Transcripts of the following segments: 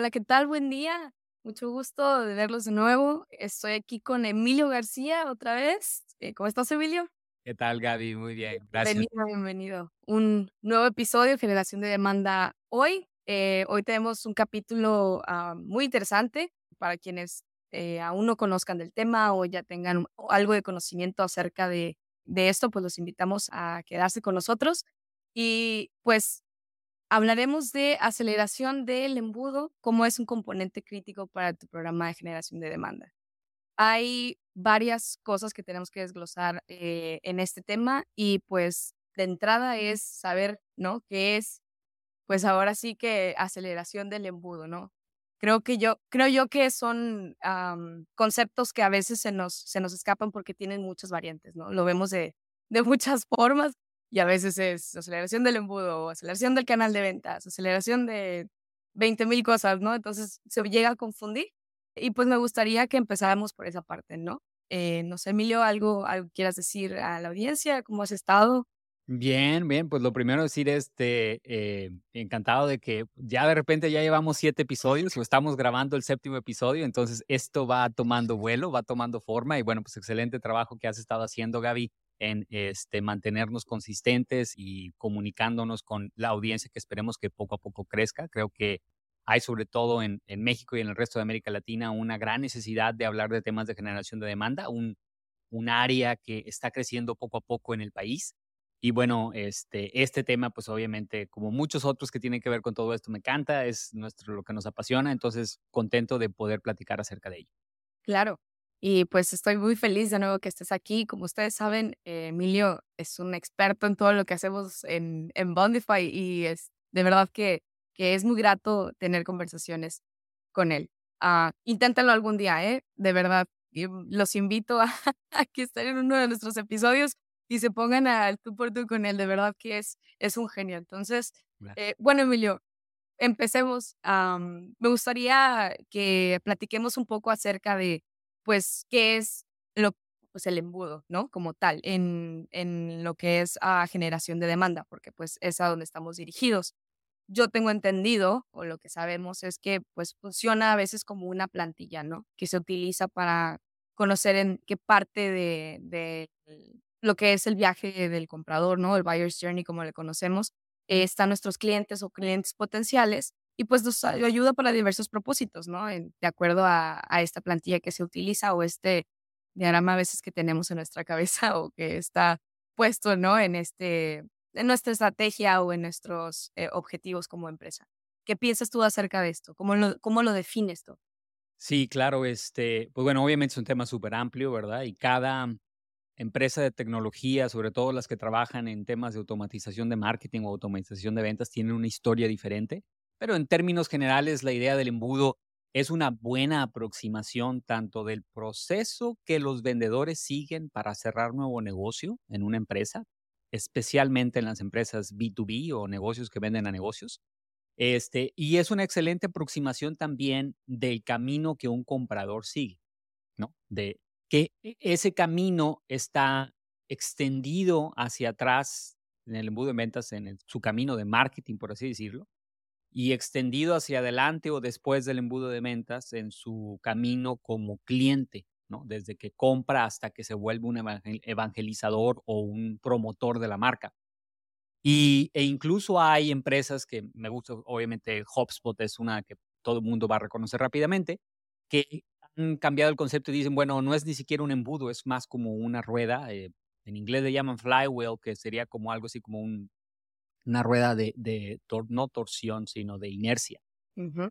Hola, ¿qué tal? Buen día. Mucho gusto de verlos de nuevo. Estoy aquí con Emilio García otra vez. Eh, ¿Cómo estás, Emilio? ¿Qué tal, Gaby? Muy bien, gracias. Bienvenido, bienvenido. Un nuevo episodio, Generación de Demanda hoy. Eh, hoy tenemos un capítulo ah, muy interesante para quienes eh, aún no conozcan del tema o ya tengan algo de conocimiento acerca de, de esto, pues los invitamos a quedarse con nosotros. Y pues hablaremos de aceleración del embudo, cómo es un componente crítico para tu programa de generación de demanda. Hay varias cosas que tenemos que desglosar eh, en este tema y pues de entrada es saber, ¿no? ¿Qué es? Pues ahora sí que aceleración del embudo, ¿no? Creo que yo, creo yo que son conceptos que a veces se nos, se nos escapan porque tienen muchas variantes, ¿no? Lo vemos de, de muchas formas y a veces es aceleración del embudo, aceleración del canal de ventas, aceleración de 20 mil cosas, ¿no? Entonces se llega a confundir y pues me gustaría que empezáramos por esa parte, ¿no? Eh, no sé, Emilio, ¿algo, algo quieras decir a la audiencia? ¿Cómo has estado? Bien, bien, pues lo primero decir, este, eh, encantado de que ya de repente ya llevamos siete episodios o estamos grabando el séptimo episodio, entonces esto va tomando vuelo, va tomando forma y bueno, pues excelente trabajo que has estado haciendo, Gaby en este, mantenernos consistentes y comunicándonos con la audiencia que esperemos que poco a poco crezca. Creo que hay sobre todo en, México y en el resto de América Latina una gran necesidad de hablar de temas de generación de demanda, un, un área que está creciendo poco a poco en el país. Y bueno, este, este tema, pues obviamente, como muchos otros que tienen que ver con todo esto, me encanta, es nuestro, lo que nos apasiona, entonces contento de poder platicar acerca de ello. Claro, y pues estoy muy feliz de nuevo que estés aquí. Como ustedes saben, eh, Emilio es un experto en todo lo que hacemos en, en Bondify y es de verdad que, que es muy grato tener conversaciones con él. Uh, inténtenlo algún día, ¿eh? De verdad. los invito a, a, que estén en uno de nuestros episodios y se pongan al tú por tú con él. De verdad que es, es un genio. Entonces, eh, bueno, Emilio, empecemos. me gustaría que platiquemos un poco acerca de pues, ¿qué es lo, pues, el embudo, ¿no? Como tal, en, en lo que es a generación de demanda, porque pues es a donde estamos dirigidos. Yo tengo entendido, o lo que sabemos, es que pues funciona a veces como una plantilla, ¿no? Que se utiliza para conocer en qué parte de, de lo que es el viaje del comprador, ¿no? El buyer's journey, como le conocemos, están nuestros clientes o clientes potenciales y pues nos ayuda para diversos propósitos, ¿no? de acuerdo a, esta plantilla que se utiliza o este diagrama a veces que tenemos en nuestra cabeza o que está puesto, ¿no? En, este, en nuestra estrategia o en nuestros eh, objetivos como empresa. ¿Qué piensas tú acerca de esto? ¿Cómo lo, cómo lo defines tú? Sí, claro, este, pues bueno, obviamente es un tema súper amplio, ¿verdad? Y cada empresa de tecnología, sobre todo las que trabajan en temas de automatización de marketing o automatización de ventas, tienen una historia diferente. Pero en términos generales, la idea del embudo es una buena aproximación tanto del proceso que los vendedores siguen para cerrar nuevo negocio en una empresa, especialmente en las empresas B2B o negocios que venden a negocios. Este, y es una excelente aproximación también del camino que un comprador sigue, ¿no? De que e, ese camino está extendido hacia atrás en el embudo de ventas, en su camino de marketing, por así decirlo, y extendido hacia adelante o después del embudo de ventas en su camino como cliente, ¿no? Desde que compra hasta que se vuelve un evangelizador o un promotor de la marca. Y, e incluso hay empresas que me gusta, obviamente HubSpot es una que todo el mundo va a reconocer rápidamente, que han cambiado el concepto y dicen, bueno, no es ni siquiera un embudo, es más como una rueda. Eh, en inglés le llaman flywheel, que sería como algo así como un, una rueda de, de no torsión, sino de inercia.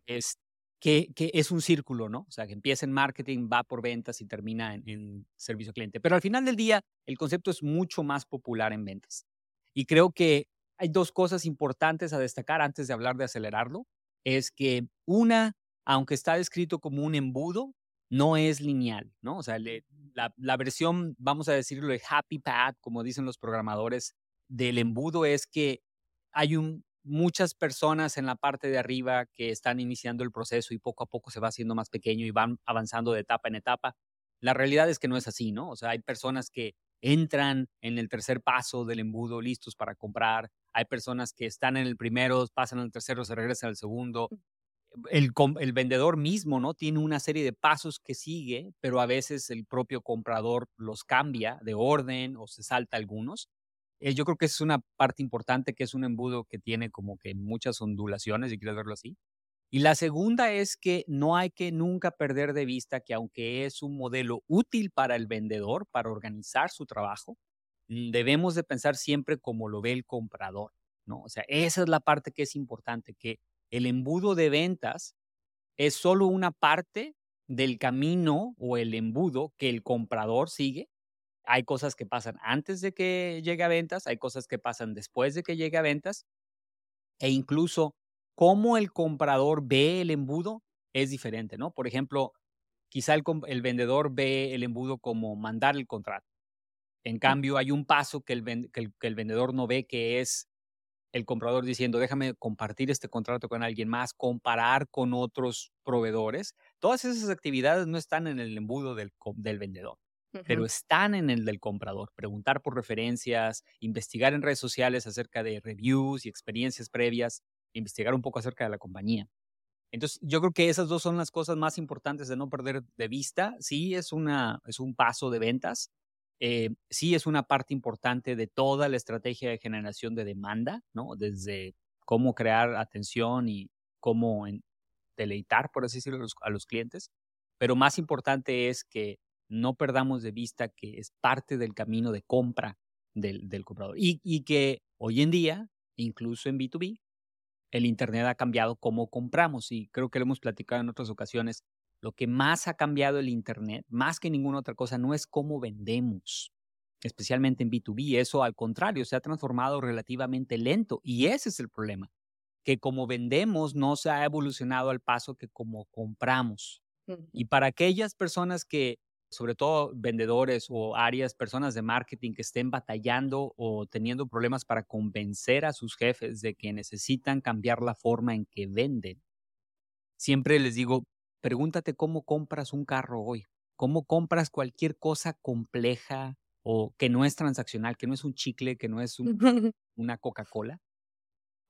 Es que, que, es un círculo, ¿no? O sea, que empieza en marketing, va por ventas y termina en, en servicio al cliente. Pero al final del día, el concepto es mucho más popular en ventas. Y creo que hay dos cosas importantes a destacar antes de hablar de acelerarlo. Es que una, aunque está descrito como un embudo, no es lineal, ¿no? O sea, la, la, versión, vamos a decirlo, de happy path, como dicen los programadores, del embudo es que hay un, muchas personas en la parte de arriba que están iniciando el proceso y poco a poco se va haciendo más pequeño y van avanzando de etapa en etapa. La realidad es que no es así, ¿no? O sea, hay personas que entran en el tercer paso del embudo listos para comprar, hay personas que están en el primero, pasan al tercero, se regresan al segundo. el, el, vendedor mismo, ¿no? Tiene una serie de pasos que sigue, pero a veces el propio comprador los cambia de orden o se salta algunos. Eh, yo creo que es una parte importante, que es un embudo que tiene como que muchas ondulaciones, si quieres verlo así. Y la segunda es que no hay que nunca perder de vista que aunque es un modelo útil para el vendedor, para organizar su trabajo, mm, debemos de pensar siempre como lo ve el comprador, ¿no? O sea, esa es la parte que es importante, que el embudo de ventas es solo una parte del camino o el embudo que el comprador sigue. Hay cosas que pasan antes de que llegue a ventas, hay cosas que pasan después de que llegue a ventas e incluso cómo el comprador ve el embudo es diferente, ¿no? Por ejemplo, quizá el, vendedor ve el embudo como mandar el contrato. En cambio, hay un paso que el, que el vendedor no ve que es el comprador diciendo, déjame compartir este contrato con alguien más, comparar con otros proveedores. Todas esas actividades no están en el embudo del, del vendedor, pero están en el del comprador. Preguntar por referencias, investigar en redes sociales acerca de reviews y experiencias previas, investigar un poco acerca de la compañía. Entonces, yo creo que esas dos son las cosas más importantes de no perder de vista. Sí, es, una, es un paso de ventas, eh, sí es una parte importante de toda la estrategia de generación de demanda, ¿no? Desde cómo crear atención y cómo deleitar, por así decirlo, a los, clientes. Pero más importante es que no perdamos de vista que es parte del camino de compra del, comprador y, y que hoy en día, incluso en B2B, el Internet ha cambiado cómo compramos y creo que lo hemos platicado en otras ocasiones. Lo que más ha cambiado el Internet, más que ninguna otra cosa, no es cómo vendemos, especialmente en B2B. Eso al contrario, se ha transformado relativamente lento y ese es el problema, que como vendemos no se ha evolucionado al paso que como compramos. Y para aquellas personas que, sobre todo vendedores o áreas, personas de marketing que estén batallando o teniendo problemas para convencer a sus jefes de que necesitan cambiar la forma en que venden, siempre les digo, pregúntate cómo compras un carro hoy, cómo compras cualquier cosa compleja o que no es transaccional, que no es un chicle, que no es una Coca-Cola.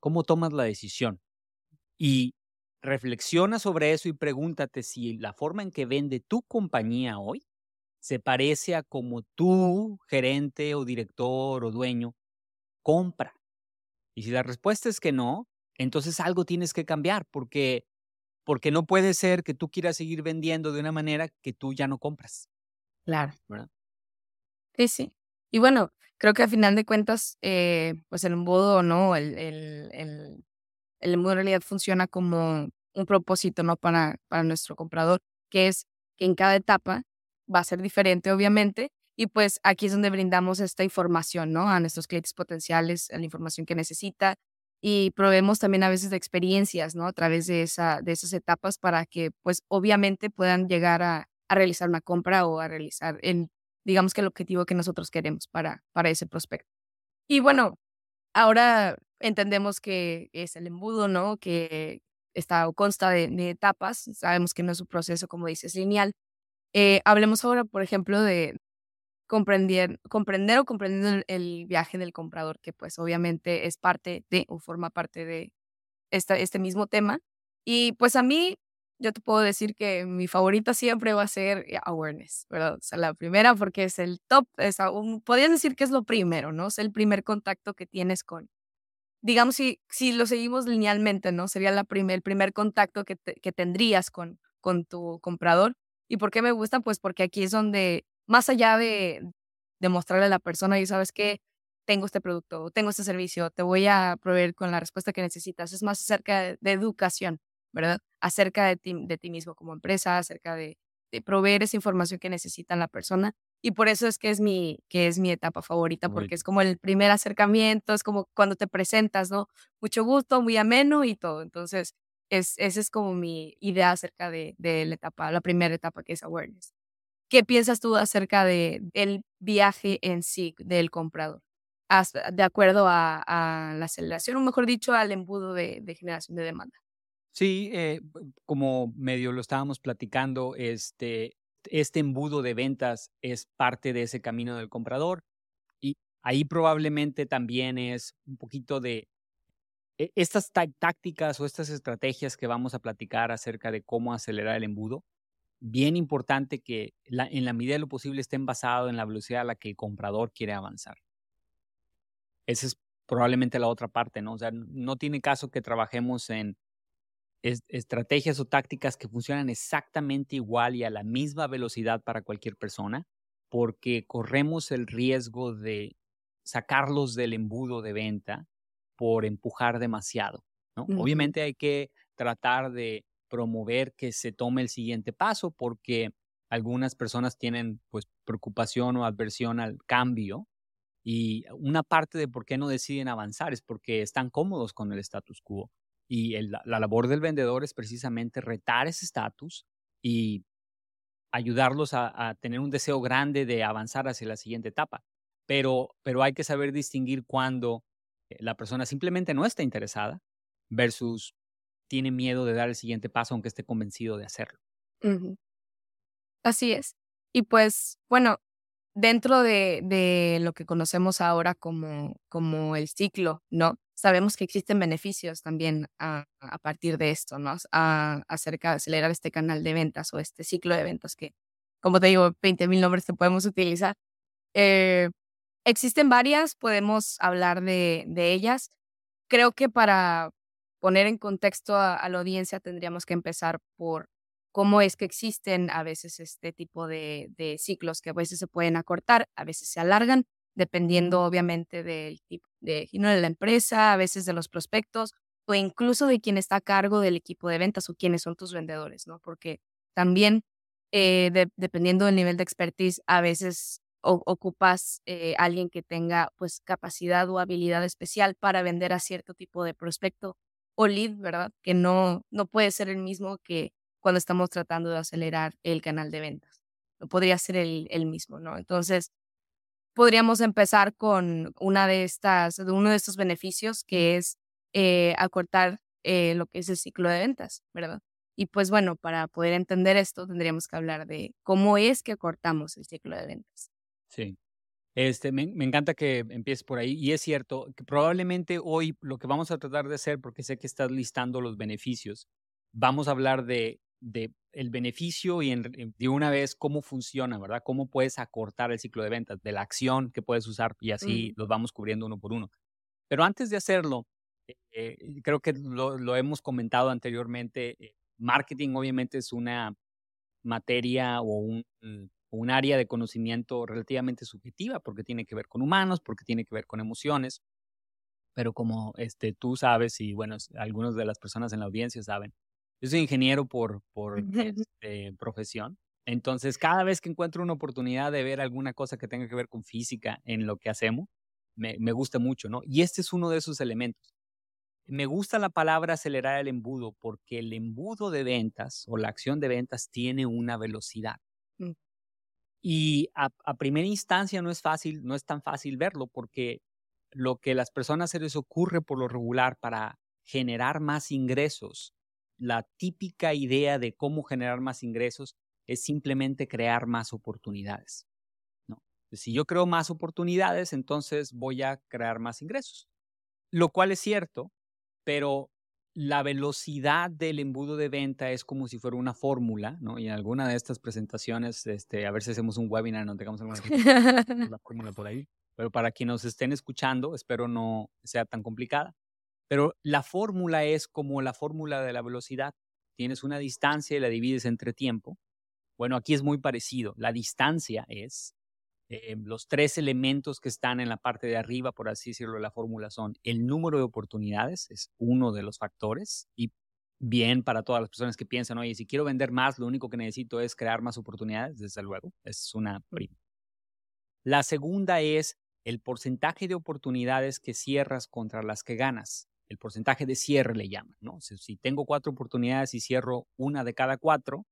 ¿Cómo tomas la decisión? Y reflexiona sobre eso y pregúntate si la forma en que vende tu compañía hoy se parece a como tu gerente o director o dueño compra. Y si la respuesta es que no, entonces algo tienes que cambiar porque porque no puede ser que tú quieras seguir vendiendo de una manera que tú ya no compras. Claro. Sí, sí. Y bueno, creo que al final de cuentas, eh, pues el embudo, ¿no? El, el, el, el, embudo en realidad funciona como un propósito, ¿no? Para, para nuestro comprador, que es que en cada etapa va a ser diferente, obviamente. Y pues aquí es donde brindamos esta información, ¿no? A nuestros clientes potenciales, la información que necesita, y probemos también a veces de experiencias, ¿no? A través de, esa, de esas etapas para que, pues, obviamente puedan llegar a, a realizar una compra o a realizar el, digamos que el objetivo que nosotros queremos para, para ese prospecto. Y bueno, ahora entendemos que es el embudo, ¿no? Que está o consta de, etapas. Sabemos que no es un proceso, como dices, lineal. Eh, hablemos ahora, por ejemplo, de, comprender, comprender o comprendiendo el, viaje del comprador, que pues obviamente es parte de o forma parte de esta, este mismo tema. Y pues a mí, yo te puedo decir que mi favorita siempre va a ser eh, awareness, ¿verdad? O sea, la primera porque es el top, es podrías decir que es lo primero, ¿no? Es el primer contacto que tienes con, digamos, si, si lo seguimos linealmente, ¿no? Sería la primer, el primer contacto que, que tendrías con, con tu comprador. ¿Y por qué me gusta? Pues porque aquí es donde más allá de, demostrarle a la persona, y sabes que tengo este producto, tengo este servicio, te voy a proveer con la respuesta que necesitas. Es más acerca de, educación, ¿verdad? Acerca de ti, de ti mismo como empresa, acerca de, proveer esa información que necesita la persona. Y por eso es que es mi, que es mi etapa favorita, porque es como el primer acercamiento, es como cuando te presentas, ¿no? Mucho gusto, muy ameno y todo. Entonces, es, esa es como mi idea acerca de, de la etapa, la primera etapa que es awareness. ¿Qué piensas tú acerca de, del viaje en sí del comprador? de acuerdo a, la aceleración, o mejor dicho, al embudo de, generación de demanda. Sí, eh, como medio lo estábamos platicando, este, este embudo de ventas es parte de ese camino del comprador y ahí probablemente también es un poquito de estas tácticas o estas estrategias que vamos a platicar acerca de cómo acelerar el embudo, bien importante que en la medida de lo posible estén basados en la velocidad a la que el comprador quiere avanzar. Esa es probablemente la otra parte, ¿no? O sea, no tiene caso que trabajemos en estrategias o tácticas que funcionan exactamente igual y a la misma velocidad para cualquier persona, porque corremos el riesgo de sacarlos del embudo de venta por empujar demasiado. ¿no? Obviamente hay que tratar de promover que se tome el siguiente paso porque algunas personas tienen pues preocupación o adversión al cambio y una parte de por qué no deciden avanzar es porque están cómodos con el status quo. Y la, labor del vendedor es precisamente retar ese estatus y ayudarlos a, tener un deseo grande de avanzar hacia la siguiente etapa. Pero, pero hay que saber distinguir cuando la persona simplemente no está interesada versus tiene miedo de dar el siguiente paso aunque esté convencido de hacerlo. Así es. Y pues, bueno, dentro de, de, lo que conocemos ahora como, como el ciclo, ¿no? sabemos que existen beneficios también a, partir de esto, ¿no? acerca de acelerar este canal de ventas o este ciclo de ventas que, como te digo, 20 mil nombres que podemos utilizar. Eh, existen varias, podemos hablar de, ellas. Creo que para poner en contexto a, la audiencia tendríamos que empezar por cómo es que existen a veces este tipo de, de ciclos que a veces se pueden acortar, a veces se alargan dependiendo obviamente del tipo de, de la empresa, a veces de los prospectos o incluso de quien está a cargo del equipo de ventas o quiénes son tus vendedores, ¿no? Porque también, eh, dependiendo del nivel de expertise, a veces ocupas eh, alguien que tenga pues capacidad o habilidad especial para vender a cierto tipo de prospecto o lead, ¿verdad? Que no, no puede ser el mismo que cuando estamos tratando de acelerar el canal de ventas. No podría ser el, el mismo, ¿no? Entonces, podríamos empezar con una de estas, uno de estos beneficios que es eh, acortar eh, lo que es el ciclo de ventas, ¿verdad? Y pues bueno, para poder entender esto tendríamos que hablar de cómo es que acortamos el ciclo de ventas. Sí. Este, me, me, encanta que empieces por ahí y es cierto que probablemente hoy lo que vamos a tratar de hacer, porque sé que estás listando los beneficios, vamos a hablar de de el beneficio y de una vez cómo funciona, ¿verdad? Cómo puedes acortar el ciclo de ventas, de la acción que puedes usar y así los vamos cubriendo uno por uno. Pero antes de hacerlo, eh, eh, creo que lo, hemos comentado anteriormente, eh, marketing obviamente es una materia o un, un área de conocimiento relativamente subjetiva porque tiene que ver con humanos, porque tiene que ver con emociones. Pero como este, tú sabes y bueno, algunas de las personas en la audiencia saben, yo soy ingeniero por, por este, profesión. Entonces, cada vez que encuentro una oportunidad de ver alguna cosa que tenga que ver con física en lo que hacemos, me, me gusta mucho, ¿no? Y este es uno de esos elementos. Me gusta la palabra acelerar el embudo porque el embudo de ventas o la acción de ventas tiene una velocidad. Y a, a, primera instancia no es fácil, no es tan fácil verlo porque lo que las personas se les ocurre por lo regular para generar más ingresos la típica idea de cómo generar más ingresos es simplemente crear más oportunidades. ¿no? Si yo creo más oportunidades, entonces voy a crear más ingresos. Lo cual es cierto, pero la velocidad del embudo de venta es como si fuera una fórmula, ¿no? Y en alguna de estas presentaciones, este, a ver si hacemos un webinar donde tengamos alguna la fórmula por ahí. Pero para quienes nos estén escuchando, espero no sea tan complicada. Pero la fórmula es como la fórmula de la velocidad. Tienes una distancia y la divides entre tiempo. Bueno, aquí es muy parecido. La distancia es eh, los tres elementos que están en la parte de arriba, por así decirlo, de la fórmula son el número de oportunidades, es uno de los factores, y bien para todas las personas que piensan, oye, si quiero vender más, lo único que necesito es crear más oportunidades, desde luego, es una prima. La segunda es el porcentaje de oportunidades que cierras contra las que ganas el porcentaje de cierre le llaman, ¿no? Si, tengo cuatro oportunidades y cierro una de cada cuatro,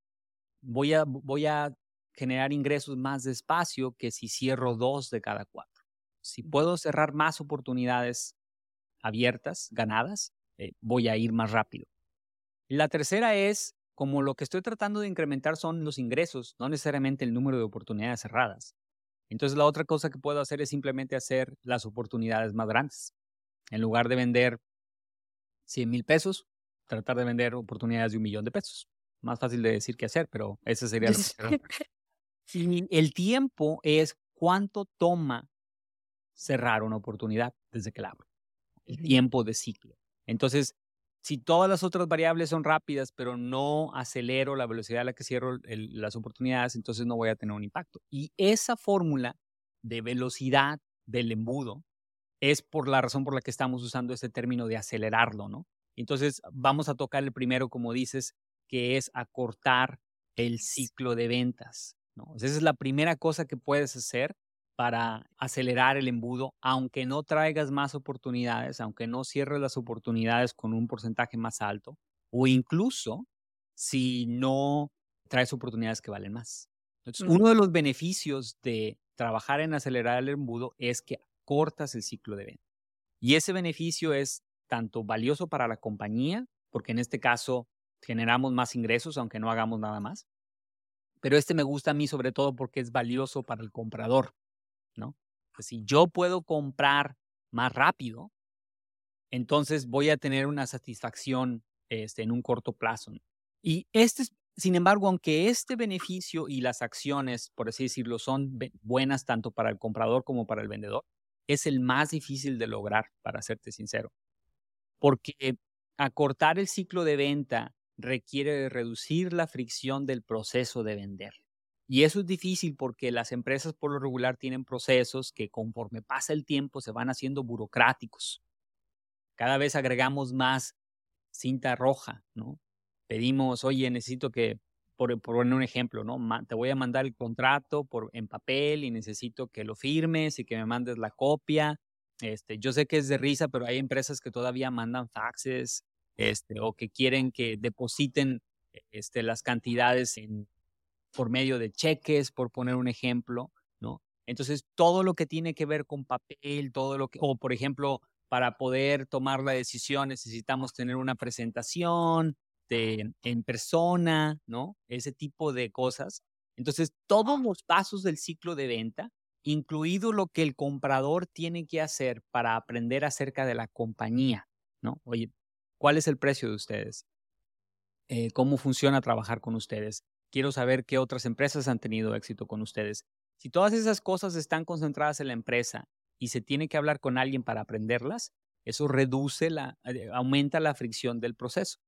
voy a, voy a generar ingresos más despacio que si cierro dos de cada cuatro. Si puedo cerrar más oportunidades abiertas, ganadas, eh, voy a ir más rápido. La tercera es, como lo que estoy tratando de incrementar son los ingresos, no necesariamente el número de oportunidades cerradas. Entonces la otra cosa que puedo hacer es simplemente hacer las oportunidades más grandes. En lugar de vender 100 mil pesos, tratar de vender oportunidades de un millón de pesos. Más fácil de decir que hacer, pero ese sería lo Y el tiempo es cuánto toma cerrar una oportunidad desde que la abro. El tiempo de ciclo. Entonces, si todas las otras variables son rápidas, pero no acelero la velocidad a la que cierro las oportunidades, entonces no voy a tener un impacto. Y esa fórmula de velocidad del embudo es por la razón por la que estamos usando este término de acelerarlo, ¿no? Entonces, vamos a tocar el primero, como dices, que es acortar el ciclo de ventas. ¿No? Esa es la primera cosa que puedes hacer para acelerar el embudo, aunque no traigas más oportunidades, aunque no cierres las oportunidades con un porcentaje más alto, o incluso si no traes oportunidades que valen más. Entonces, uno de los beneficios de trabajar en acelerar el embudo es que cortas el ciclo de venta. Y ese beneficio es tanto valioso para la compañía, porque en este caso generamos más ingresos aunque no hagamos nada más. Pero este me gusta a mí sobre todo porque es valioso para el comprador, ¿no? Pues si yo puedo comprar más rápido, entonces voy a tener una satisfacción este, en un corto plazo. Y este, sin embargo, aunque este beneficio y las acciones, por así decirlo, son buenas tanto para el comprador como para el vendedor, es el más difícil de lograr, para serte sincero porque acortar el ciclo de venta requiere reducir la fricción del proceso de vender. Y eso es difícil porque las empresas por lo regular tienen procesos que conforme pasa el tiempo se van haciendo burocráticos. Cada vez agregamos más cinta roja, ¿no? Pedimos, oye, necesito que, por, poner un ejemplo, ¿no? te voy a mandar el contrato por, en papel y necesito que lo firmes y que me mandes la copia este, yo sé que es de risa, pero hay empresas que todavía mandan faxes este, o que quieren que depositen este, las cantidades por medio de cheques, por poner un ejemplo, ¿no? Entonces, todo lo que tiene que ver con papel, todo lo que, o por ejemplo, para poder tomar la decisión necesitamos tener una presentación en persona, ¿no? Ese tipo de cosas. Entonces, todos los pasos del ciclo de venta incluido lo que el comprador tiene que hacer para aprender acerca de la compañía, ¿no? Oye, ¿cuál es el precio de ustedes? Eh, ¿Cómo funciona trabajar con ustedes? Quiero saber qué otras empresas han tenido éxito con ustedes. Si todas esas cosas están concentradas en la empresa y se tiene que hablar con alguien para aprenderlas, eso reduce la, eh, aumenta la fricción del proceso.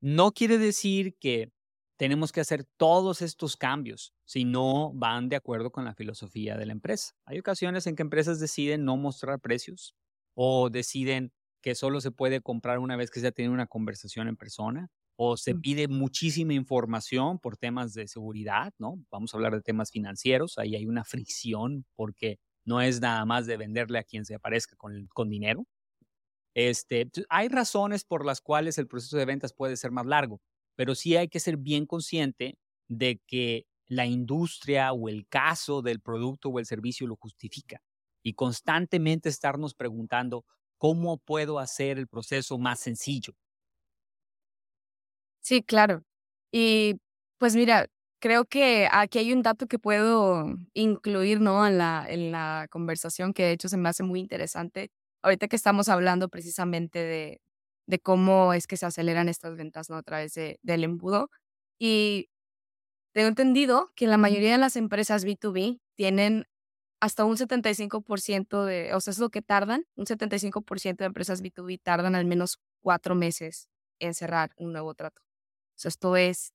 No quiere decir que tenemos que hacer todos estos cambios si no van de acuerdo con la filosofía de la empresa. Hay ocasiones en que empresas deciden no mostrar precios o deciden que solo se puede comprar una vez que se ha tenido una conversación en persona o se pide muchísima información por temas de seguridad, ¿no? Vamos a hablar de temas financieros, ahí hay una fricción porque no es nada más de venderle a quien se aparezca con, con dinero. Este, hay razones por las cuales el proceso de ventas puede ser más largo, pero sí hay que ser bien consciente de que la industria o el caso del producto o el servicio lo justifica y constantemente estarnos preguntando cómo puedo hacer el proceso más sencillo. Sí, claro. Y pues mira, creo que aquí hay un dato que puedo incluir ¿no? en, la, en la conversación que de hecho se me hace muy interesante. Ahorita que estamos hablando precisamente de, de cómo es que se aceleran estas ventas ¿no? a través de, del embudo. Y tengo entendido que la mayoría de las empresas B2B tienen hasta un 75% de, o sea, es lo que tardan, un 75% de empresas B2B tardan al menos cuatro meses en cerrar un nuevo trato. O sea, esto es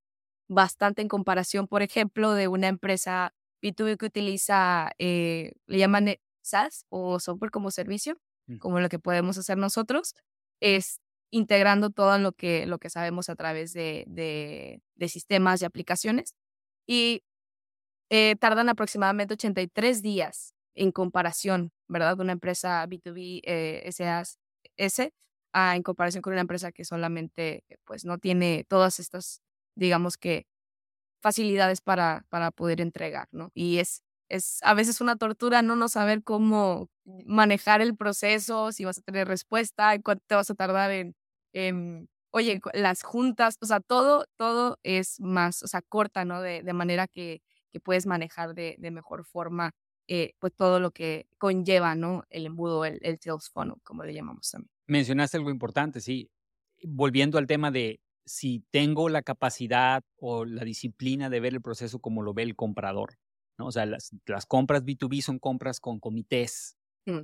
bastante en comparación, por ejemplo, de una empresa B2B que utiliza, eh, le llaman SaaS o software como servicio, mm. como lo que podemos hacer nosotros. Es, integrando todo lo que, lo que sabemos a través de, de, sistemas y aplicaciones. Y eh, tardan aproximadamente 83 días en comparación, ¿verdad? De una empresa B2B eh, SAS, S, en comparación con una empresa que solamente pues no tiene todas estas, digamos que, facilidades para, para poder entregar, ¿no? Y es, es a veces una tortura no no saber cómo manejar el proceso, si vas a tener respuesta, cuánto te vas a tardar en, Em, oye, las juntas, o sea, todo, todo es más, o sea, corta, ¿no? De, de manera que, que, puedes manejar de, de mejor forma, eh, pues todo lo que conlleva, ¿no? El embudo, el, el sales funnel, como le llamamos también. Mencionaste algo importante, sí. volviendo al tema de si tengo la capacidad o la disciplina de ver el proceso como lo ve el comprador. ¿no? O sea, las, las compras B2B son compras con comités.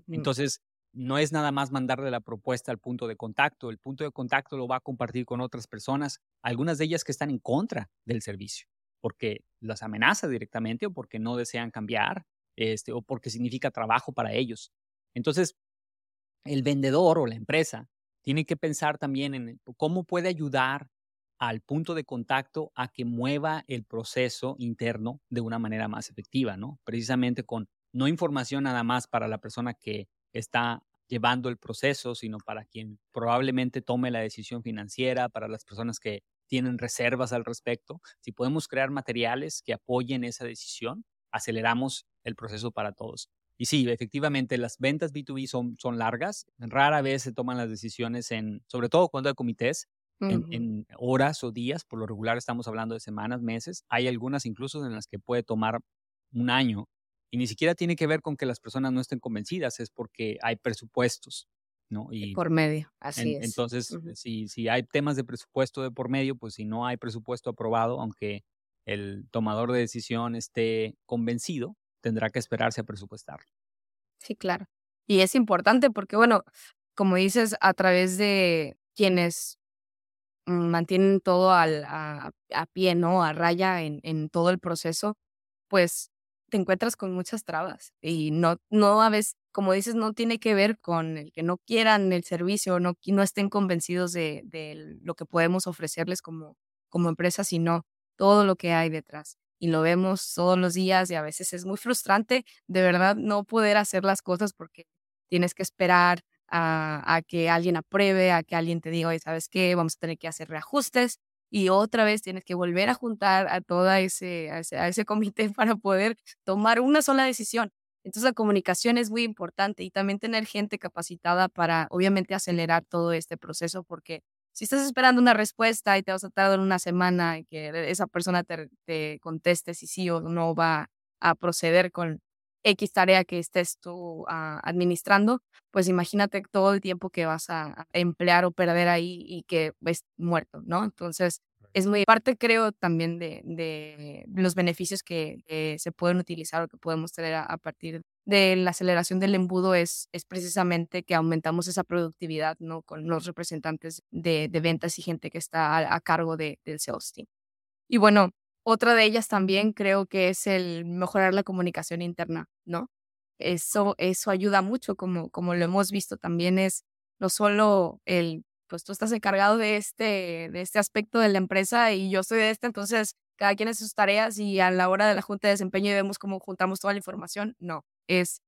Entonces, no es nada más mandarle la propuesta al punto de contacto. El punto de contacto lo va a compartir con otras personas, algunas de ellas que están en contra del servicio, porque las amenaza directamente o porque no desean cambiar, este, o porque significa trabajo para ellos. Entonces, el vendedor o la empresa tiene que pensar también en cómo puede ayudar al punto de contacto a que mueva el proceso interno de una manera más efectiva, ¿no? Precisamente con no información nada más para la persona que está llevando el proceso, sino para quien probablemente tome la decisión financiera, para las personas que tienen reservas al respecto. Si podemos crear materiales que apoyen esa decisión, aceleramos el proceso para todos. Y sí, efectivamente, las ventas B2B son, son largas. Rara vez se toman las decisiones en, sobre todo cuando hay comités, en, horas o días. Por lo regular estamos hablando de semanas, meses. Hay algunas incluso en las que puede tomar un año. Y ni siquiera tiene que ver con que las personas no estén convencidas, es porque hay presupuestos. ¿No? Y por medio, así es. Entonces, si, si hay temas de presupuesto de por medio, pues si no hay presupuesto aprobado, aunque el tomador de decisión esté convencido, tendrá que esperarse a presupuestar. Sí, claro. Y es importante porque, bueno, como dices, a través de quienes mantienen todo al, a, pie, ¿no? A raya en, en todo el proceso, pues te encuentras con muchas trabas y no, no a veces, como dices, no tiene que ver con el que no quieran el servicio, no, no estén convencidos de, lo que podemos ofrecerles como, empresa, sino todo lo que hay detrás y lo vemos todos los días y a veces es muy frustrante de verdad no poder hacer las cosas porque tienes que esperar a, que alguien apruebe, a que alguien te diga, oye, ¿sabes qué? Vamos a tener que hacer reajustes y otra vez tienes que volver a juntar a a ese, a ese comité para poder tomar una sola decisión. Entonces la comunicación es muy importante y también tener gente capacitada para obviamente acelerar todo este proceso porque si estás esperando una respuesta y te vas a tardar una semana y que esa persona te, conteste si sí o no va a proceder con X tarea que estés tú ah, administrando, pues imagínate todo el tiempo que vas a emplear o perder ahí y que ves muerto, ¿no? Entonces, es muy parte, creo, también de, de los beneficios que, se pueden utilizar o que podemos tener a, partir de la aceleración del embudo es, es precisamente que aumentamos esa productividad, ¿no? Con los representantes de, ventas y gente que está a, cargo de, del sales team. Y bueno, otra de ellas también creo que es el mejorar la comunicación interna, ¿no? Eso, eso ayuda mucho, como, como lo hemos visto también es no solo el pues tú estás encargado de este, de este aspecto de la empresa y yo soy de este, entonces cada quien hace sus tareas y a la hora de la junta de desempeño vemos cómo juntamos toda la información. No, es,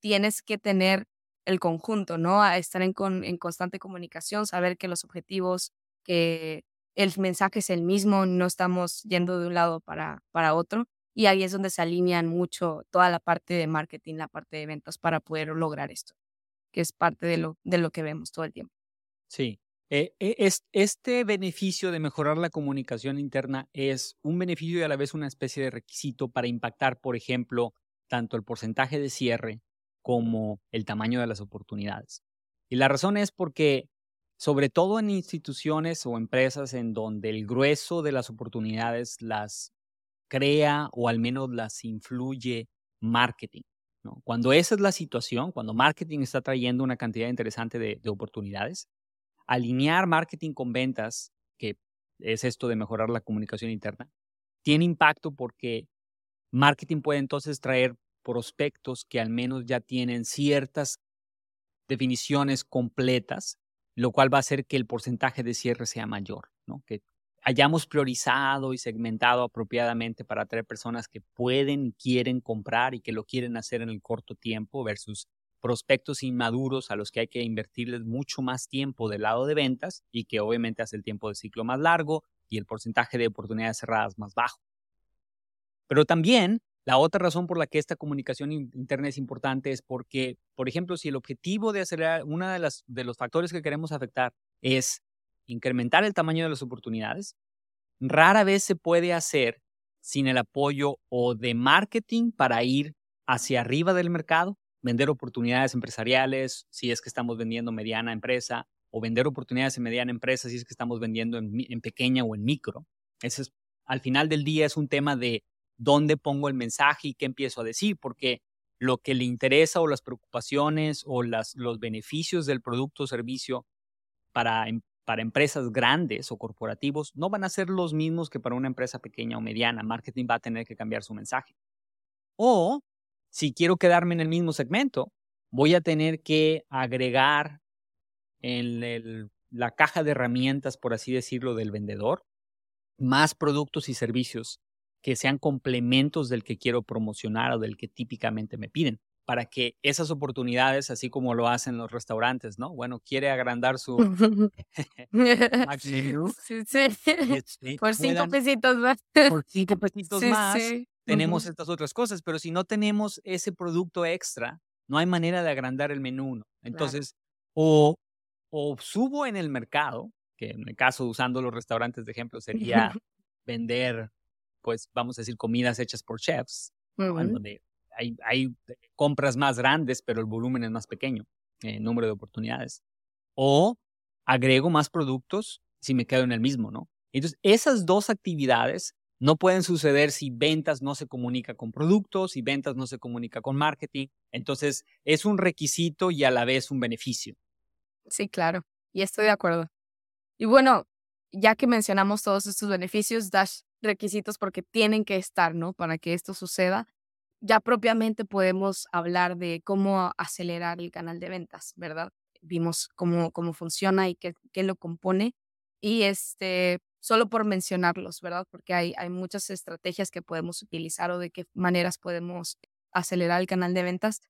tienes que tener el conjunto, ¿no? Estar en, en constante comunicación, saber que los objetivos, que el mensaje es el mismo, no estamos yendo de un lado para, para otro. Y ahí es donde se alinean mucho toda la parte de marketing, la parte de ventas para poder lograr esto, que es parte de lo, de lo que vemos todo el tiempo. Sí, eh, eh, es, este beneficio de mejorar la comunicación interna es un beneficio y a la vez una especie de requisito para impactar, por ejemplo, tanto el porcentaje de cierre como el tamaño de las oportunidades. Y la razón es porque, sobre todo en instituciones o empresas en donde el grueso de las oportunidades las crea o al menos las influye marketing. ¿no? Cuando esa es la situación, cuando marketing está trayendo una cantidad interesante de oportunidades, alinear marketing con ventas, que es esto de mejorar la comunicación interna, tiene impacto porque marketing puede entonces traer prospectos que al menos ya tienen ciertas definiciones completas, lo cual va a hacer que el porcentaje de cierre sea mayor, ¿no? Que hayamos priorizado y segmentado apropiadamente para atraer personas que pueden y quieren comprar y que lo quieren hacer en el corto tiempo versus prospectos inmaduros a los que hay que invertirles mucho más tiempo del lado de ventas y que obviamente hace el tiempo de ciclo más largo y el porcentaje de oportunidades cerradas más bajo. Pero también la otra razón por la que esta comunicación interna es importante es porque, por ejemplo, si el objetivo de acelerar, uno de, las, de los factores que queremos afectar es incrementar el tamaño de las oportunidades, rara vez se puede hacer sin el apoyo o de marketing para ir hacia arriba del mercado vender oportunidades empresariales, si es que estamos vendiendo mediana empresa, o vender oportunidades en mediana empresa si es que estamos vendiendo en, pequeña o en micro. Ese es, al final del día es un tema de dónde pongo el mensaje y qué empiezo a decir, porque lo que le interesa o las preocupaciones o las, los beneficios del producto o servicio para, em, para empresas grandes o corporativos no van a ser los mismos que para una empresa pequeña o mediana. Marketing va a tener que cambiar su mensaje. O si quiero quedarme en el mismo segmento, voy a tener que agregar en la caja de herramientas, por así decirlo, del vendedor, más productos y servicios que sean complementos del que quiero promocionar o del que típicamente me piden, para que esas oportunidades, así como lo hacen los restaurantes, ¿no? Bueno, quiere agrandar su sí, sí. Por cinco pesitos más. Por cinco pesitos más tenemos estas otras cosas, pero si no tenemos ese producto extra, no hay manera de agrandar el menú. Entonces, o, o subo en el mercado, que en el caso usando los restaurantes de ejemplo sería vender pues vamos a decir, comidas hechas por chefs, donde hay, hay, compras más grandes, pero el volumen es más pequeño, el número de oportunidades. O agrego más productos si me quedo en el mismo, ¿no? Entonces, esas dos actividades no pueden suceder si ventas no se comunica con productos, si ventas no se comunica con marketing. Entonces, es un requisito y a la vez un beneficio. Sí, claro. Y estoy de acuerdo. Y bueno, ya que mencionamos todos estos beneficios, Dash, requisitos porque tienen que estar, ¿no? Para que esto suceda. Ya propiamente podemos hablar de cómo acelerar el canal de ventas, ¿verdad? Vimos cómo, cómo funciona y qué, qué lo compone. Y este, solo por mencionarlos, ¿verdad? Porque hay, hay muchas estrategias que podemos utilizar o de qué maneras podemos acelerar el canal de ventas.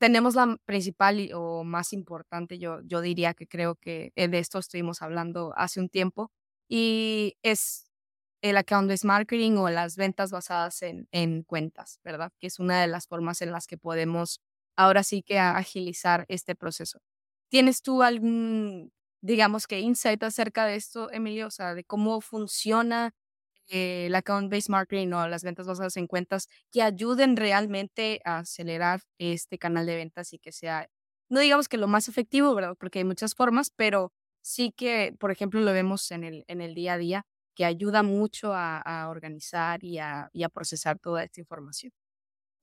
Tenemos la principal o más importante, yo, yo diría que creo que eh, de esto estuvimos hablando hace un tiempo, y es el account-based marketing o las ventas basadas en, en cuentas, ¿verdad? Que es una de las formas en las que podemos ahora sí que agilizar este proceso. ¿Tienes tú algún, digamos que, insight acerca de esto, Emilio? O sea, de cómo funciona eh, el account-based marketing o las ventas basadas en cuentas que ayuden realmente a acelerar este canal de ventas y que sea, no digamos que lo más efectivo, ¿verdad? Porque hay muchas formas, pero sí que, por ejemplo, lo vemos en el, en el día a día, que ayuda mucho a, organizar y a, procesar toda esta información.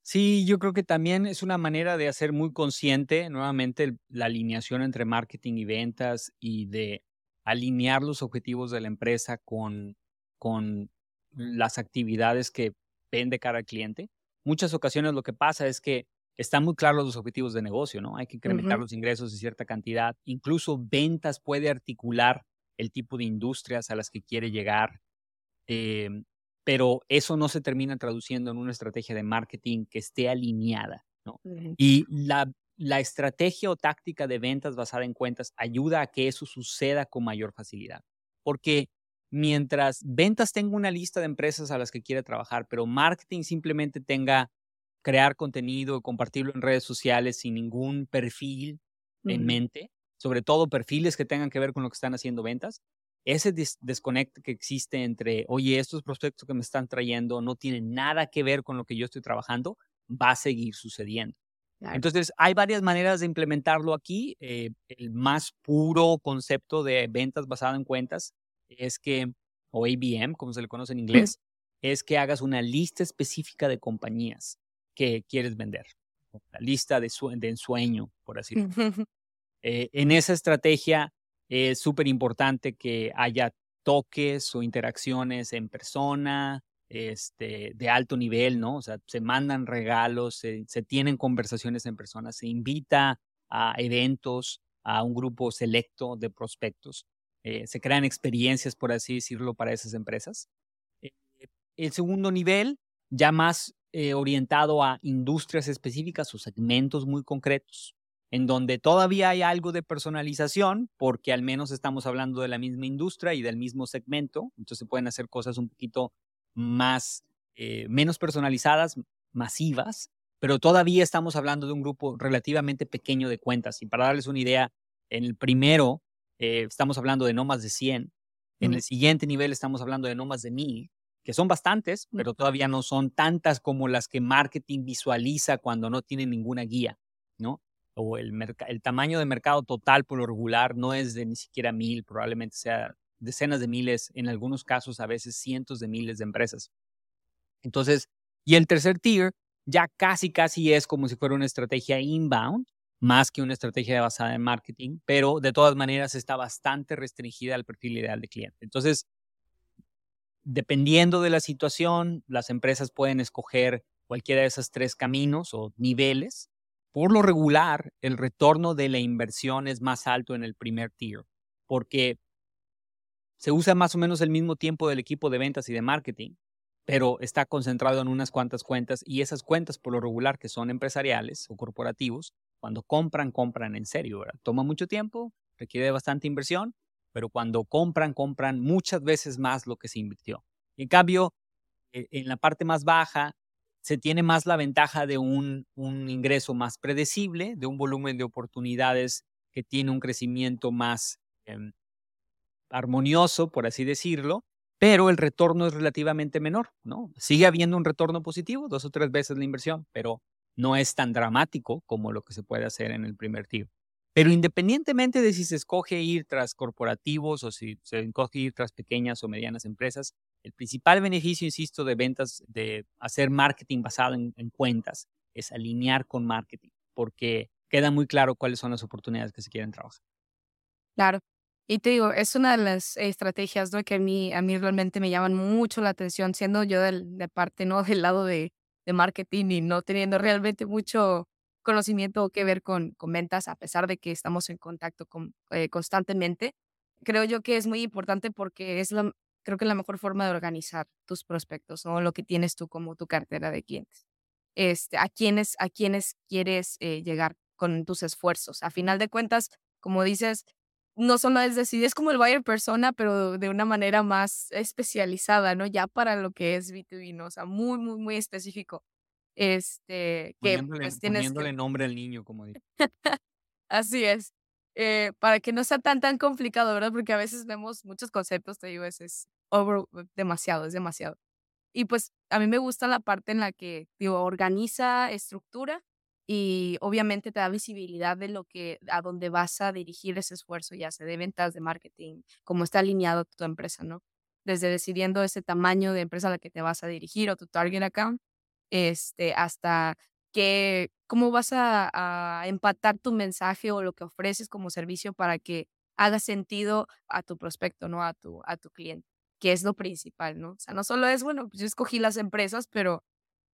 Sí, yo creo que también es una manera de hacer muy consciente nuevamente la alineación entre marketing y ventas y de alinear los objetivos de la empresa con, con las actividades que vende cada cliente. Muchas ocasiones lo que pasa es que están muy claros los objetivos de negocio, ¿no? Hay que incrementar los ingresos de cierta cantidad. Incluso ventas puede articular el tipo de industrias a las que quiere llegar, em, pero eso no se termina traduciendo en una estrategia de marketing que esté alineada. ¿no? Y la, la estrategia o táctica de ventas basada en cuentas ayuda a que eso suceda con mayor facilidad, porque mientras ventas tenga una lista de empresas a las que quiere trabajar, pero marketing simplemente tenga crear contenido, compartirlo en redes sociales sin ningún perfil en mente, sobre todo perfiles que tengan que ver con lo que están haciendo ventas, ese desconecte que existe entre, oye, estos prospectos que me están trayendo no tienen nada que ver con lo que yo estoy trabajando, va a seguir sucediendo. Entonces, hay varias maneras de implementarlo aquí. Eh, el más puro concepto de ventas basado en cuentas es que, o ABM, como se le conoce en inglés, es que hagas una lista específica de compañías que quieres vender. La lista de, de ensueño, por así decirlo. Eh, en esa estrategia es súper importante que haya toques o interacciones en persona, este, de alto nivel, ¿no? O sea, se mandan regalos, se, tienen conversaciones en persona, se invita a eventos, a un grupo selecto de prospectos, eh, se crean experiencias, por así decirlo, para esas empresas. Eh, el segundo nivel, ya más orientado a industrias específicas o segmentos muy concretos en donde todavía hay algo de personalización, porque al menos estamos hablando de la misma industria y del mismo segmento, entonces se pueden hacer cosas un poquito más, eh, menos personalizadas, masivas, pero todavía estamos hablando de un grupo relativamente pequeño de cuentas. Y para darles una idea, en el primero eh, estamos hablando de no más de 100, en el siguiente nivel estamos hablando de no más de 1000, que son bastantes, pero todavía no son tantas como las que marketing visualiza cuando no tiene ninguna guía. O el, tamaño de mercado total por lo regular no es de ni siquiera mil, probablemente sea decenas de miles, en algunos casos a veces cientos de miles de empresas. Entonces, y el tercer tier ya casi, casi es como si fuera una estrategia inbound, más que una estrategia basada en marketing, pero de todas maneras está bastante restringida al perfil ideal de cliente. Entonces, dependiendo de la situación, las empresas pueden escoger cualquiera de esos tres caminos o niveles. Por lo regular, el retorno de la inversión es más alto en el primer tier, porque se usa más o menos el mismo tiempo del equipo de ventas y de marketing, pero está concentrado en unas cuantas cuentas y esas cuentas por lo regular que son empresariales o corporativos, cuando compran, compran en serio, ¿verdad? Toma mucho tiempo, requiere bastante inversión, pero cuando compran, compran muchas veces más lo que se invirtió. En cambio, e, en la parte más baja, se tiene más la ventaja de un, ingreso más predecible, de un volumen de oportunidades que tiene un crecimiento más em, armonioso, por así decirlo, pero el retorno es relativamente menor, ¿no? Sigue habiendo un retorno positivo, dos o tres veces la inversión, pero no es tan dramático como lo que se puede hacer en el primer tiro. Pero independientemente de si se escoge ir tras corporativos o si se escoge ir tras pequeñas o medianas empresas, el principal beneficio, insisto, de ventas, de hacer marketing basado en, en cuentas, es alinear con marketing, porque queda muy claro cuáles son las oportunidades que se quieren trabajar. Claro. Y te digo, es una de las estrategias, ¿no? Que a mí, a mí realmente me llaman mucho la atención, siendo yo del, de parte, ¿no? Del lado de, de marketing y no teniendo realmente mucho conocimiento que ver con, con ventas, a pesar de que estamos en contacto con, eh, constantemente. Creo yo que es muy importante porque es la, creo que la mejor forma de organizar tus prospectos o lo que tienes tú como tu cartera de clientes. Este, a quiénes, a quiénes quieres eh, llegar con tus esfuerzos. A final de cuentas, como dices, no solo es decir, es como el buyer persona, pero de una manera más especializada, ¿no? Ya para lo que es B2B, ¿no? O sea, muy, muy, muy específico. Este, que poniéndole, pues tienes poniéndole nombre al niño, como digo. Así es. Eh, para que no sea tan, tan complicado, ¿verdad? Porque a veces vemos muchos conceptos, te digo, es, over, demasiado, es demasiado. Y pues a mí me gusta la parte en la que, digo, organiza, estructura y obviamente te da visibilidad de lo que a dónde vas a dirigir ese esfuerzo, ya sea de ventas, de marketing, cómo está alineado tu empresa, ¿no? Desde decidiendo ese tamaño de empresa a la que te vas a dirigir o tu target account, este, hasta que, cómo vas a, empatar tu mensaje o lo que ofreces como servicio para que haga sentido a tu prospecto, ¿no? A tu, a tu cliente, que es lo principal, ¿no? O sea, no solo es, bueno, pues yo escogí las empresas, pero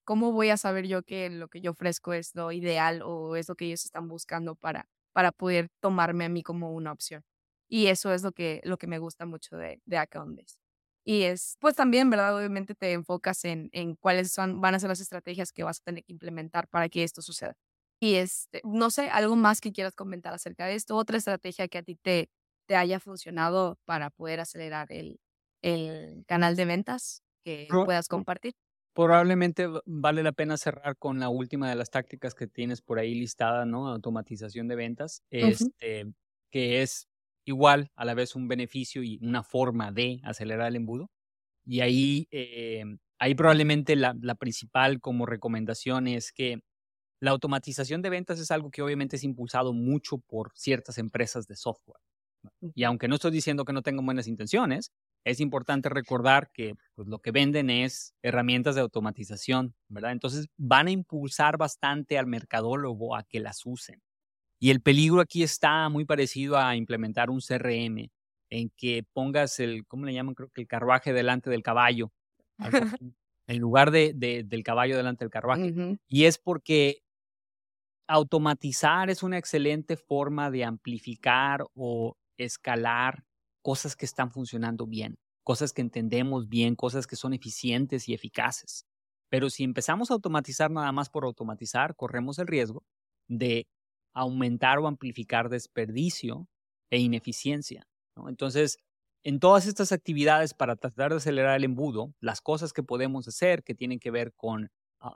¿cómo voy a saber yo que lo que yo ofrezco es lo ideal o es lo que ellos están buscando para, para poder tomarme a mí como una opción? Y eso es lo que, lo que me gusta mucho de, de Account Y es, pues también, ¿verdad? Obviamente te enfocas en, en cuáles son, van a ser las estrategias que vas a tener que implementar para que esto suceda. Y este, no sé, algo más que quieras comentar acerca de esto, otra estrategia que a ti te, te haya funcionado para poder acelerar el, el canal de ventas que puedas compartir. Probablemente vale la pena cerrar con la última de las tácticas que tienes por ahí listada, ¿no? Automatización de ventas, este, que es igual a la vez un beneficio y una forma de acelerar el embudo. Y ahí, eh, ahí probablemente la, la principal como recomendación es que la automatización de ventas es algo que obviamente es impulsado mucho por ciertas empresas de software. Y aunque no estoy diciendo que no tengan buenas intenciones, es importante recordar que pues, lo que venden es herramientas de automatización, ¿verdad? Entonces van a impulsar bastante al mercadólogo a que las usen. Y el peligro aquí está muy parecido a implementar un CRM en que pongas el, ¿cómo le llaman? Creo que el carruaje delante del caballo, en lugar de, del caballo delante del carruaje. Y es porque automatizar es una excelente forma de amplificar o escalar cosas que están funcionando bien, cosas que entendemos bien, cosas que son eficientes y eficaces. Pero si empezamos a automatizar nada más por automatizar, corremos el riesgo de aumentar o amplificar desperdicio e ineficiencia. Entonces, en todas estas actividades para tratar de acelerar el embudo, las cosas que podemos hacer que tienen que ver con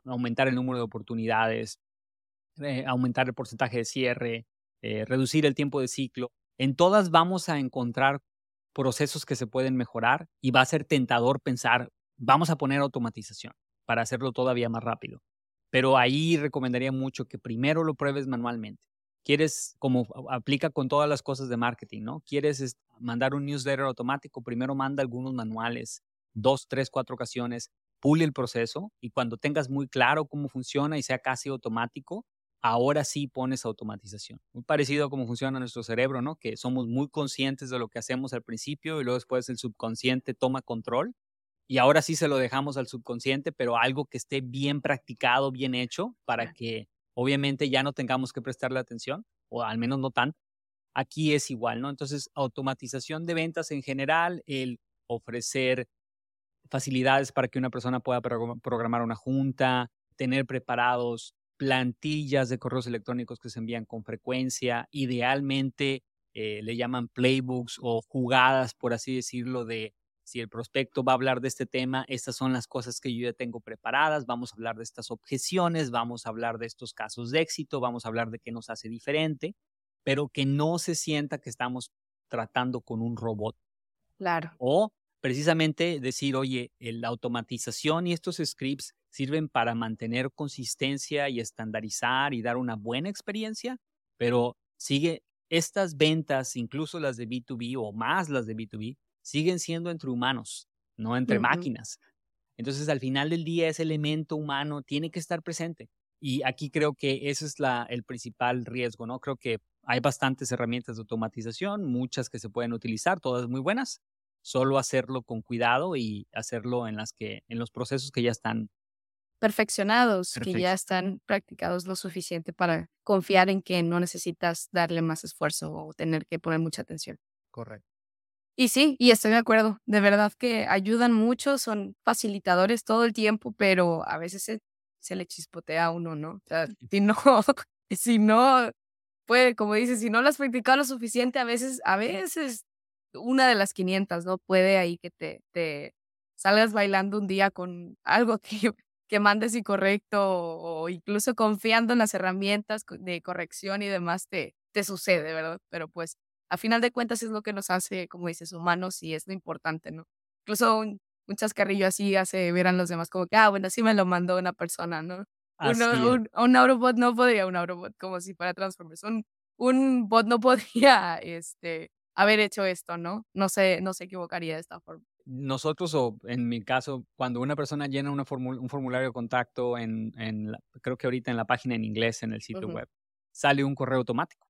aumentar el número de oportunidades, eh, aumentar el porcentaje de cierre, eh, reducir el tiempo de ciclo, en todas vamos a encontrar procesos que se pueden mejorar y va a ser tentador pensar, vamos a poner automatización para hacerlo todavía más rápido. Pero ahí recomendaría mucho que primero lo pruebes manualmente, quieres, como aplica con todas las cosas de marketing, ¿no? Quieres mandar un newsletter automático, primero manda algunos manuales, dos, tres, cuatro ocasiones, pule el proceso y cuando tengas muy claro cómo funciona y sea casi automático, ahora sí pones automatización. Muy parecido a cómo funciona nuestro cerebro, ¿no? Que somos muy conscientes de lo que hacemos al principio y luego después el subconsciente toma control y ahora sí se lo dejamos al subconsciente, pero algo que esté bien practicado, bien hecho, para que obviamente ya no tengamos que prestarle atención, o al menos no tanto. Aquí es igual, ¿no? Entonces, automatización de ventas en general, el ofrecer facilidades para que una persona pueda programar una junta, tener preparados plantillas de correos electrónicos que se envían con frecuencia, idealmente eh, le llaman playbooks o jugadas, por así decirlo, de si el prospecto va a hablar de este tema, estas son las cosas que yo ya tengo preparadas, vamos a hablar de estas objeciones, vamos a hablar de estos casos de éxito, vamos a hablar de qué nos hace diferente, pero que no se sienta que estamos tratando con un robot. Claro. O precisamente decir, oye, la automatización y estos scripts sirven para mantener consistencia y estandarizar y dar una buena experiencia, pero sigue estas ventas, incluso las de B2B o más las de B2B, siguen siendo entre humanos, no entre máquinas. Entonces, al final del día, ese elemento humano tiene que estar presente. Y aquí creo que ese es la, el principal riesgo, ¿no? Creo que hay bastantes herramientas de automatización, muchas que se pueden utilizar, todas muy buenas. Solo hacerlo con cuidado y hacerlo en las que, en los procesos que ya están perfeccionados, que ya están practicados lo suficiente para confiar en que no necesitas darle más esfuerzo o tener que poner mucha atención. Correcto. Y sí, y estoy de acuerdo. De verdad que ayudan mucho, son facilitadores todo el tiempo, pero a veces se, le chispotea a uno, ¿no? O sea, si no, si no puede, como dices, si no lo has practicado lo suficiente, a veces, a veces una de las 500, ¿no? Puede ahí que te, te salgas bailando un día con algo que que mandes incorrecto o incluso confiando en las herramientas de corrección y demás te, te sucede, ¿verdad? Pero pues a final de cuentas es lo que nos hace, como dices, humanos y es lo importante, ¿no? Incluso un, un chascarrillo así hace ver a los demás como que, ah, bueno, sí me lo mandó una persona, ¿no? un, un, Autobot no podría, un Autobot, como si para Transformers. Un, un bot no podría este, haber hecho esto, ¿no? No se, no se equivocaría de esta forma nosotros, o en mi caso, cuando una persona llena una un formulario de contacto, en, en creo que ahorita en la página en inglés, en el sitio web, sale un correo automático.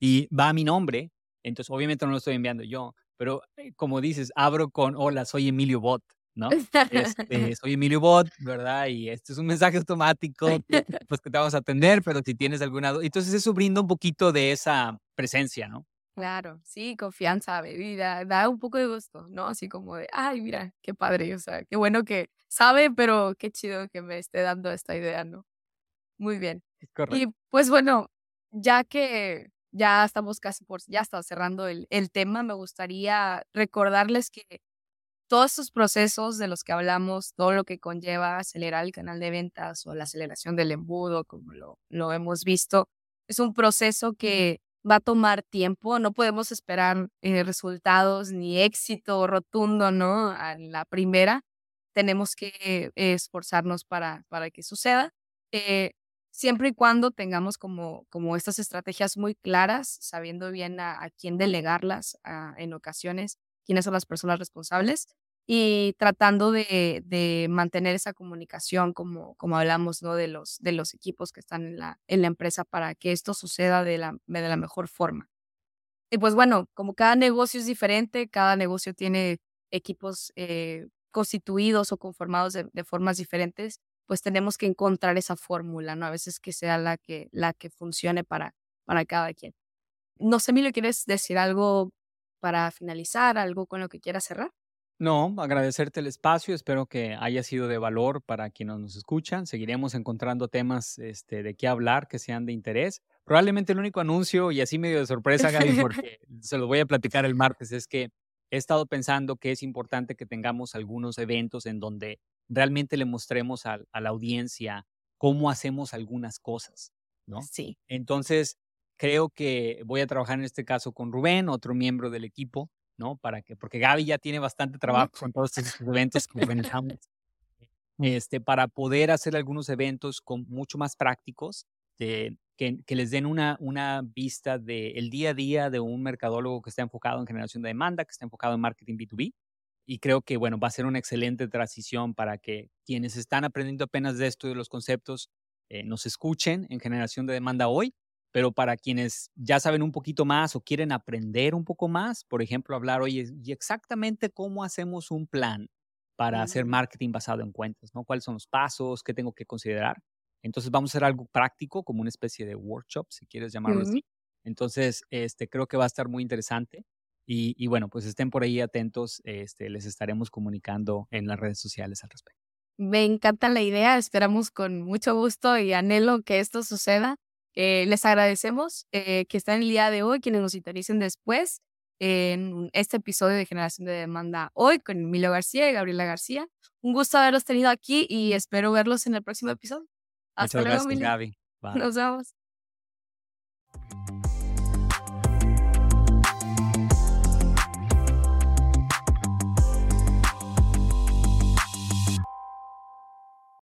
Y va a mi nombre, entonces obviamente no lo estoy enviando yo, pero eh, como dices, abro con, hola, soy Emilio Bot, ¿no? Este, soy Emilio Bot, ¿verdad? Y este es un mensaje automático, pues que te vamos a atender, pero si tienes alguna duda, entonces eso brinda un poquito de esa presencia, ¿no? Claro, sí, confianza, bebida, da un poco de gusto, ¿no? Así como de, ay, mira, qué padre, o sea, qué bueno que sabe, pero qué chido que me esté dando esta idea, ¿no? Muy bien. Y pues bueno, ya que ya estamos casi por, ya está cerrando el, el tema, me gustaría recordarles que todos estos procesos de los que hablamos, todo lo que conlleva acelerar el canal de ventas o la aceleración del embudo, como lo, lo hemos visto, es un proceso que va a tomar tiempo, no podemos esperar eh, resultados ni éxito rotundo, ¿no? A la primera, tenemos que esforzarnos para, para que suceda, eh, siempre y cuando tengamos como, como estas estrategias muy claras, sabiendo bien a, quién delegarlas en ocasiones, quiénes son las personas responsables y tratando de, de, mantener esa comunicación, como, como hablamos, ¿no? de, los, de los equipos que están en la, en la empresa para que esto suceda de la, de la mejor forma. Y pues bueno, como cada negocio es diferente, cada negocio tiene equipos eh, constituidos o conformados de, de, formas diferentes, pues tenemos que encontrar esa fórmula, ¿no? A veces que sea la que, la que funcione para, para cada quien. No sé, Emilio, ¿quieres decir algo para finalizar, algo con lo que quieras cerrar? No, agradecerte el espacio, espero que haya sido de valor para quienes nos escuchan. Seguiremos encontrando temas este, de qué hablar que sean de interés. Probablemente el único anuncio, y así medio de sorpresa, Gaby, porque se lo voy a platicar el martes, es que he estado pensando que es importante que tengamos algunos eventos en donde realmente le mostremos a, a la audiencia cómo hacemos algunas cosas, ¿no? Sí. Entonces, creo que voy a trabajar en este caso con Rubén, otro miembro del equipo, ¿no? Para que, porque Gaby ya tiene bastante trabajo con todos estos eventos que organizamos. Este, para poder hacer algunos eventos con mucho más prácticos, que, que, les den una, una vista del día a día de un mercadólogo que está enfocado en generación de demanda, que está enfocado en marketing B2B. Y creo que, bueno, va a ser una excelente transición para que quienes están aprendiendo apenas de esto, de los conceptos, eh, nos escuchen en generación de demanda hoy, pero para quienes ya saben un poquito más o quieren aprender un poco más, por ejemplo, hablar, oye, y exactamente cómo hacemos un plan para hacer marketing basado en cuentas, ¿no? ¿Cuáles son los pasos? ¿Qué tengo que considerar? Entonces vamos a hacer algo práctico, como una especie de workshop, si quieres llamarlo así. Entonces, este, creo que va a estar muy interesante. Y, y, bueno, pues estén por ahí atentos, este, les estaremos comunicando en las redes sociales al respecto. Me encanta la idea, esperamos con mucho gusto y anhelo que esto suceda. Eh, les agradecemos eh, que estén el día de hoy, quienes nos sintonicen después en este episodio de Generación de Demanda hoy con Emilio García y Gabriela García. Un gusto haberlos tenido aquí y espero verlos en el próximo episodio. Hasta luego, gracias, Gaby. Nos vemos.